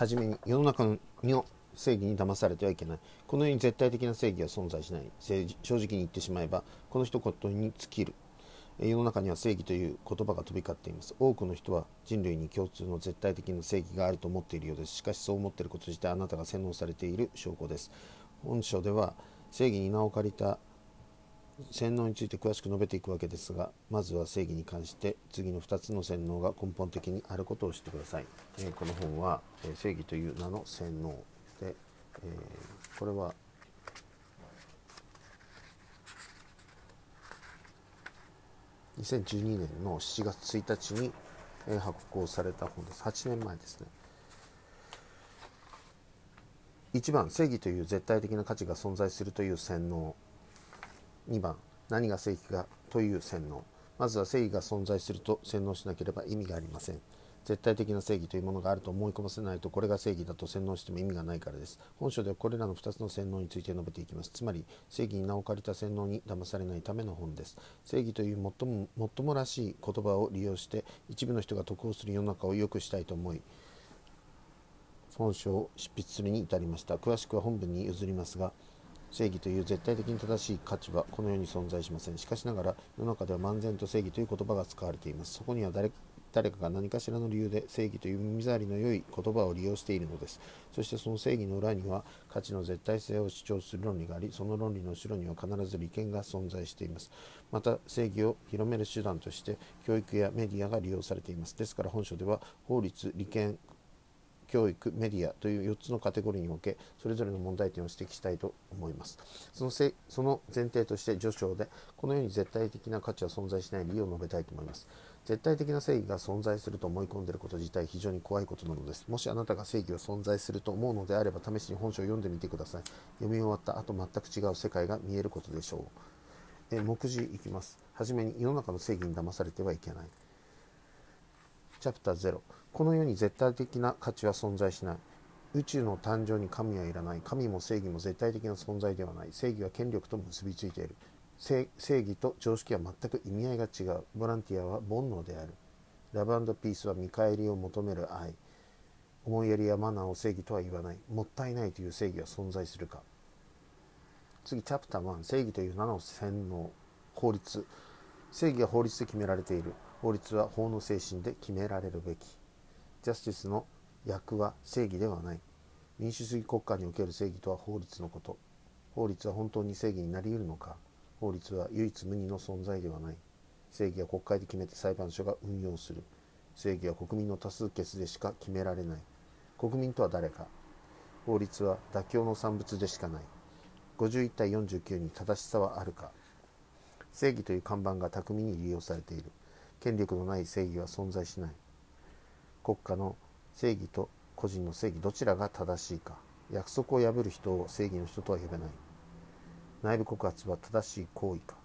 はじめに世の中の正義に騙されてはいけない。この世に絶対的な正義は存在しない。正直に言ってしまえばこの一言に尽きる。世の中には正義という言葉が飛び交っています。多くの人は人類に共通の絶対的な正義があると思っているようです。しかしそう思っていること自体あなたが洗脳されている証拠です。本書では正義に名を借りた洗脳について詳しく述べていくわけですがまずは正義に関して次の2つの洗脳が根本的にあることを知ってください、えー、この本は、えー、正義という名の洗脳で、えー、これは2012年の7月1日に、え発行された本です。8年前ですね。1番正義という絶対的な価値が存在するという洗脳。2番何が正義かという洗脳。まずは正義が存在すると洗脳しなければ意味がありません。絶対的な正義というものがあると思い込ませないとこれが正義だと洗脳しても意味がないからです。本書ではこれらの2つの洗脳について述べていきます。つまり正義に名を借りた洗脳に騙されないための本です。正義という最ももっともらしい言葉を利用して一部の人が得をする世の中を良くしたいと思い本書を執筆するに至りました。詳しくは本文に譲りますが正義という絶対的に正しい価値はこの世に存在しません。しかしながら世の中では漫然と正義という言葉が使われています。そこには誰誰かが何かしらの理由で正義という耳障りの良い言葉を利用しているのです。そしてその正義の裏には価値の絶対性を主張する論理がありその論理の後ろには必ず利権が存在しています。また正義を広める手段として教育やメディアが利用されています。ですから本書では法律利権教育メディアという4つのカテゴリーにおけそれぞれの問題点を指摘したいと思います。そのせその前提として序章でこのように絶対的な価値は存在しない理由を述べたいと思います。絶対的な正義が存在すると思い込んでいること自体非常に怖いことなのです。もしあなたが正義が存在すると思うのであれば試しに本書を読んでみてください。読み終わった後全く違う世界が見えることでしょう。え目次いきます。はじめに世の中の正義に騙されてはいけない。チャプター0この世に絶対的な価値は存在しない。宇宙の誕生に神はいらない。神も正義も絶対的な存在ではない。正義は権力と結びついている。正義と常識は全く意味合いが違う。ボランティアは煩悩である。ラブピースは見返りを求める愛。思いやりやマナーを正義とは言わない。もったいないという正義は存在するか。次チャプター1正義という名の洗脳。法律。正義は法律で決められている。法律は法の精神で決められるべき。ジャスティスの役は正義ではない。民主主義国家における正義とは法律のこと。法律は本当に正義になり得るのか。法律は唯一無二の存在ではない。正義は国会で決めて裁判所が運用する。正義は国民の多数決でしか決められない。国民とは誰か。法律は妥協の産物でしかない。51対49に正しさはあるか。正義という看板が巧みに利用されている。権力のない正義は存在しない。国家の正義と個人の正義どちらが正しいか。約束を破る人を正義の人とは呼べない。内部告発は正しい行為か。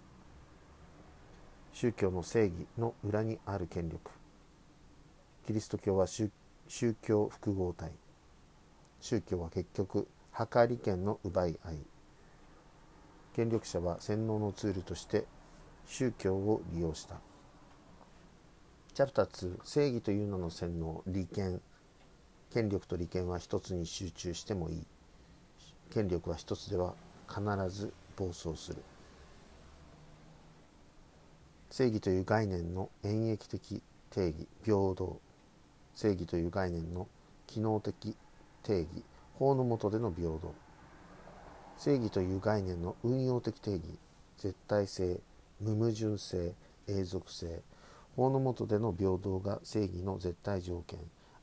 宗教の正義の裏にある権力。キリスト教は宗教複合体。宗教は結局計り権の奪い合い。権力者は洗脳のツールとして宗教を利用した。チャプター2正義という名の洗脳利権権力と利権は一つに集中してもいい。権力は一つでは必ず暴走する。正義という概念の演繹的定義平等。正義という概念の機能的定義法の下での平等。正義という概念の運用的定義絶対性無矛盾性永続性法の下での平等が正義の絶対条件。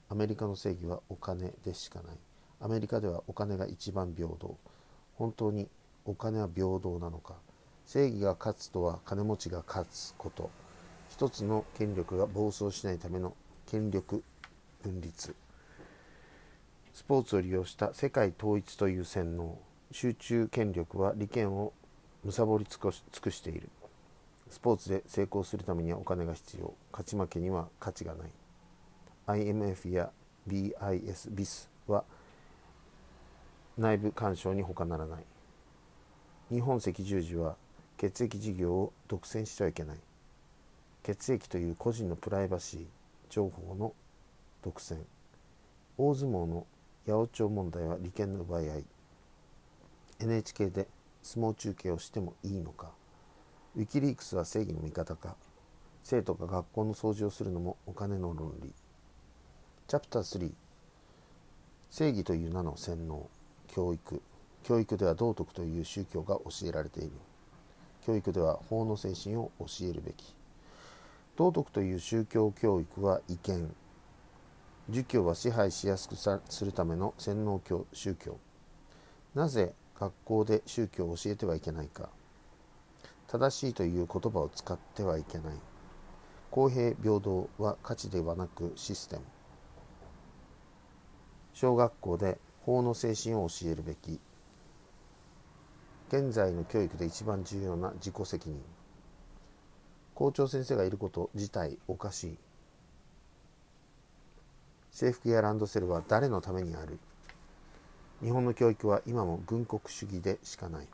アメリカの正義はお金でしかない。アメリカではお金が一番平等。本当にお金は平等なのか。正義が勝つとは金持ちが勝つこと。一つの権力が暴走しないための権力分立。スポーツを利用した世界統一という洗脳。集中権力は利権を貪り尽くしている。スポーツで成功するためにはお金が必要。勝ち負けには価値がない。IMF や BIS、BIS は内部干渉に他ならない。日本赤十字は血液事業を独占してはいけない。血液という個人のプライバシー情報の独占。大相撲の八百長問題は利権の奪い合い。NHK で相撲中継をしてもいいのか。ウィキリークスは正義の味方か。生徒が学校の掃除をするのもお金の論理。チャプター3正義という名の洗脳。教育。教育では道徳という宗教が教えられている。教育では法の精神を教えるべき。道徳という宗教教育は違憲儒教は支配しやすくするための洗脳教宗教。なぜ学校で宗教を教えてはいけないか。正しいという言葉を使ってはいけない。公平平等は価値ではなくシステム。小学校で法の精神を教えるべき。現在の教育で一番重要な自己責任。校長先生がいること自体おかしい。制服やランドセルは誰のためにある。日本の教育は今も軍国主義でしかない。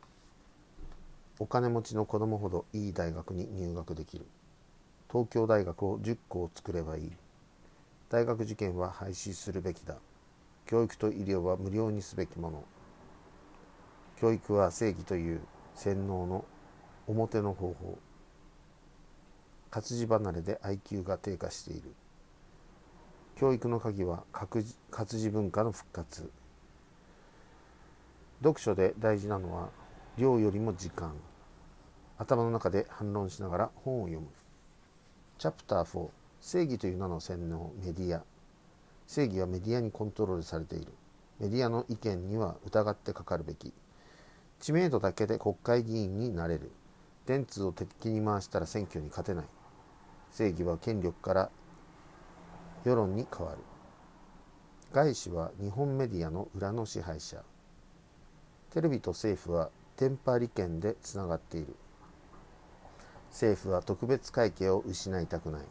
お金持ちの子供ほどいい大学に入学できる。東京大学を10校作ればいい。大学受験は廃止するべきだ。教育と医療は無料にすべきもの。教育は正義という洗脳の表の方法。活字離れで IQ が低下している。教育の鍵は活字文化の復活。読書で大事なのは量よりも時間。頭の中で反論しながら本を読む。チャプター4正義という名の洗脳メディア。正義はメディアにコントロールされている。メディアの意見には疑ってかかるべき。知名度だけで国会議員になれる。電通を敵に回したら選挙に勝てない。正義は権力から世論に変わる。外資は日本メディアの裏の支配者。テレビと政府は電波利権でつながっている。政府は特別会計を失いたくない。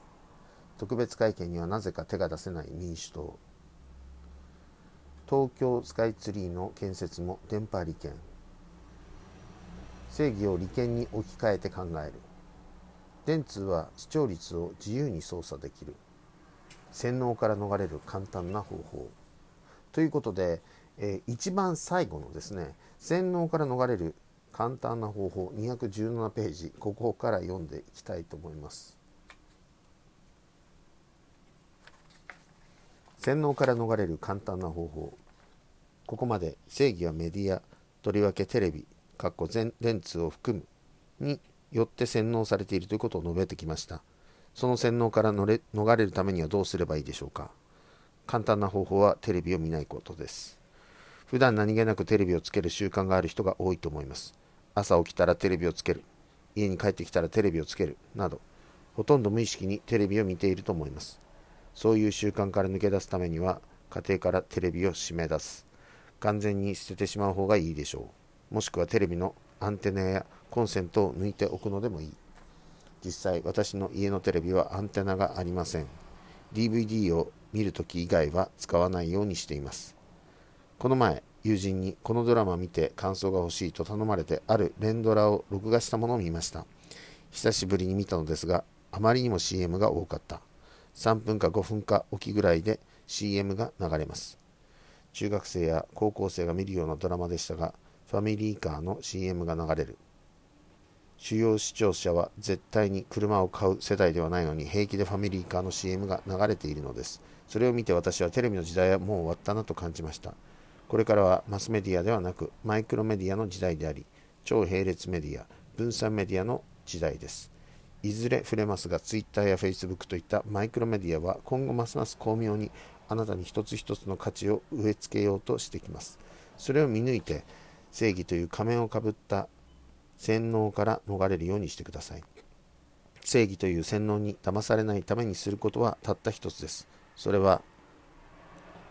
特別会計にはなぜか手が出せない民主党。東京スカイツリーの建設も電波利権。正義を利権に置き換えて考える。電通は視聴率を自由に操作できる。洗脳から逃れる簡単な方法。ということで、えー、一番最後のですね洗脳から逃れる簡単な方法217ページここから読んでいきたいと思います。洗脳から逃れる簡単な方法。ここまで正義はメディアとりわけテレビ全電通を含むによって洗脳されているということを述べてきました。その洗脳から逃れるためにはどうすればいいでしょうか。簡単な方法はテレビを見ないことです。普段何気なくテレビをつける習慣がある人が多いと思います。朝起きたらテレビをつける。家に帰ってきたらテレビをつける。など、ほとんど無意識にテレビを見ていると思います。そういう習慣から抜け出すためには、家庭からテレビを締め出す。完全に捨ててしまう方がいいでしょう。もしくはテレビのアンテナやコンセントを抜いておくのでもいい。実際、私の家のテレビはアンテナがありません。DVD を見るとき以外は使わないようにしています。この前、友人にこのドラマ見て感想が欲しいと頼まれてある連ドラを録画したものを見ました。久しぶりに見たのですが、あまりにも CM が多かった。3分か5分かおきぐらいで CM が流れます。中学生や高校生が見るようなドラマでしたが、ファミリーカーの CM が流れる。主要視聴者は絶対に車を買う世代ではないのに平気でファミリーカーの CM が流れているのです。それを見て私はテレビの時代はもう終わったなと感じました。これからはマスメディアではなくマイクロメディアの時代であり超並列メディア分散メディアの時代です。いずれ触れますが Twitter や Facebook といったマイクロメディアは今後ますます巧妙にあなたに一つ一つの価値を植え付けようとしてきます。それを見抜いて正義という仮面をかぶった洗脳から逃れるようにしてください。正義という洗脳に騙されないためにすることはたった一つです。それは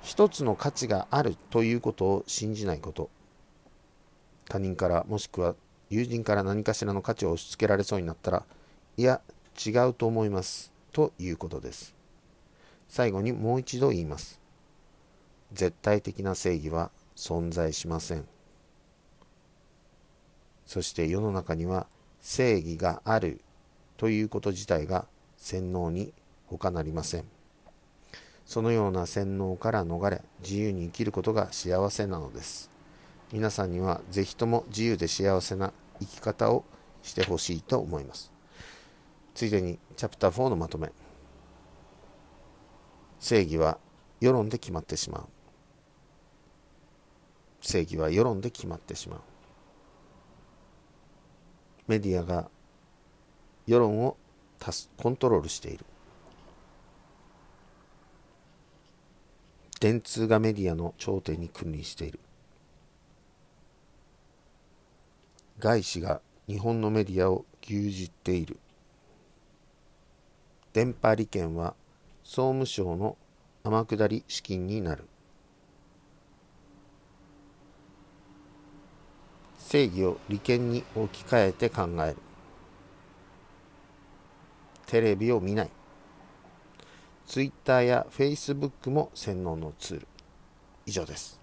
一つの価値があるということを信じないこと。他人からもしくは友人から何かしらの価値を押し付けられそうになったらいや違うと思いますということです。最後にもう一度言います。絶対的な正義は存在しません。そして世の中には正義があるということ自体が洗脳に他なりません。そのような洗脳から逃れ自由に生きることが幸せなのです。皆さんにはぜひとも自由で幸せな生き方をしてほしいと思います。ついでにチャプター4のまとめ。正義は世論で決まってしまう。正義は世論で決まってしまう。メディアが世論をコントロールしている。電通がメディアの頂点に君臨している。外資が日本のメディアを牛耳っている。電波利権は総務省の天下り資金になる。正義を利権に置き換えて考える。テレビを見ない。Twitter や Facebook も洗脳のツール。以上です。